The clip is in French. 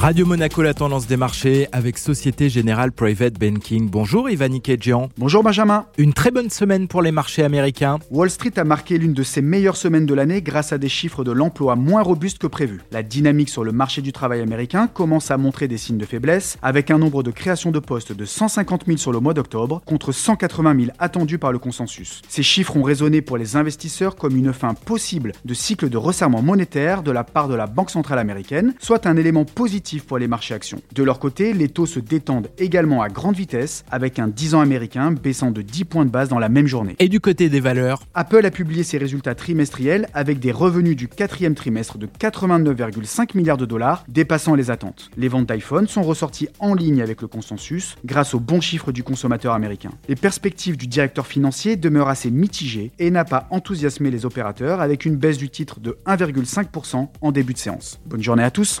Radio Monaco, la tendance des marchés avec Société Générale Private Banking. Bonjour Ivan Kedjian. Bonjour Benjamin. Une très bonne semaine pour les marchés américains. Wall Street a marqué l'une de ses meilleures semaines de l'année grâce à des chiffres de l'emploi moins robustes que prévu. La dynamique sur le marché du travail américain commence à montrer des signes de faiblesse avec un nombre de créations de postes de 150 000 sur le mois d'octobre contre 180 000 attendus par le consensus. Ces chiffres ont résonné pour les investisseurs comme une fin possible de cycle de resserrement monétaire de la part de la Banque centrale américaine, soit un élément positif pour les marchés actions. De leur côté, les taux se détendent également à grande vitesse, avec un 10 ans américain baissant de 10 points de base dans la même journée. Et du côté des valeurs? Apple a publié ses résultats trimestriels avec des revenus du quatrième trimestre de 89,5 milliards de dollars, dépassant les attentes. Les ventes d'iPhone sont ressorties en ligne avec le consensus grâce aux bons chiffres du consommateur américain. Les perspectives du directeur financier demeurent assez mitigées et n'a pas enthousiasmé les opérateurs avec une baisse du titre de 1,5% en début de séance. Bonne journée à tous.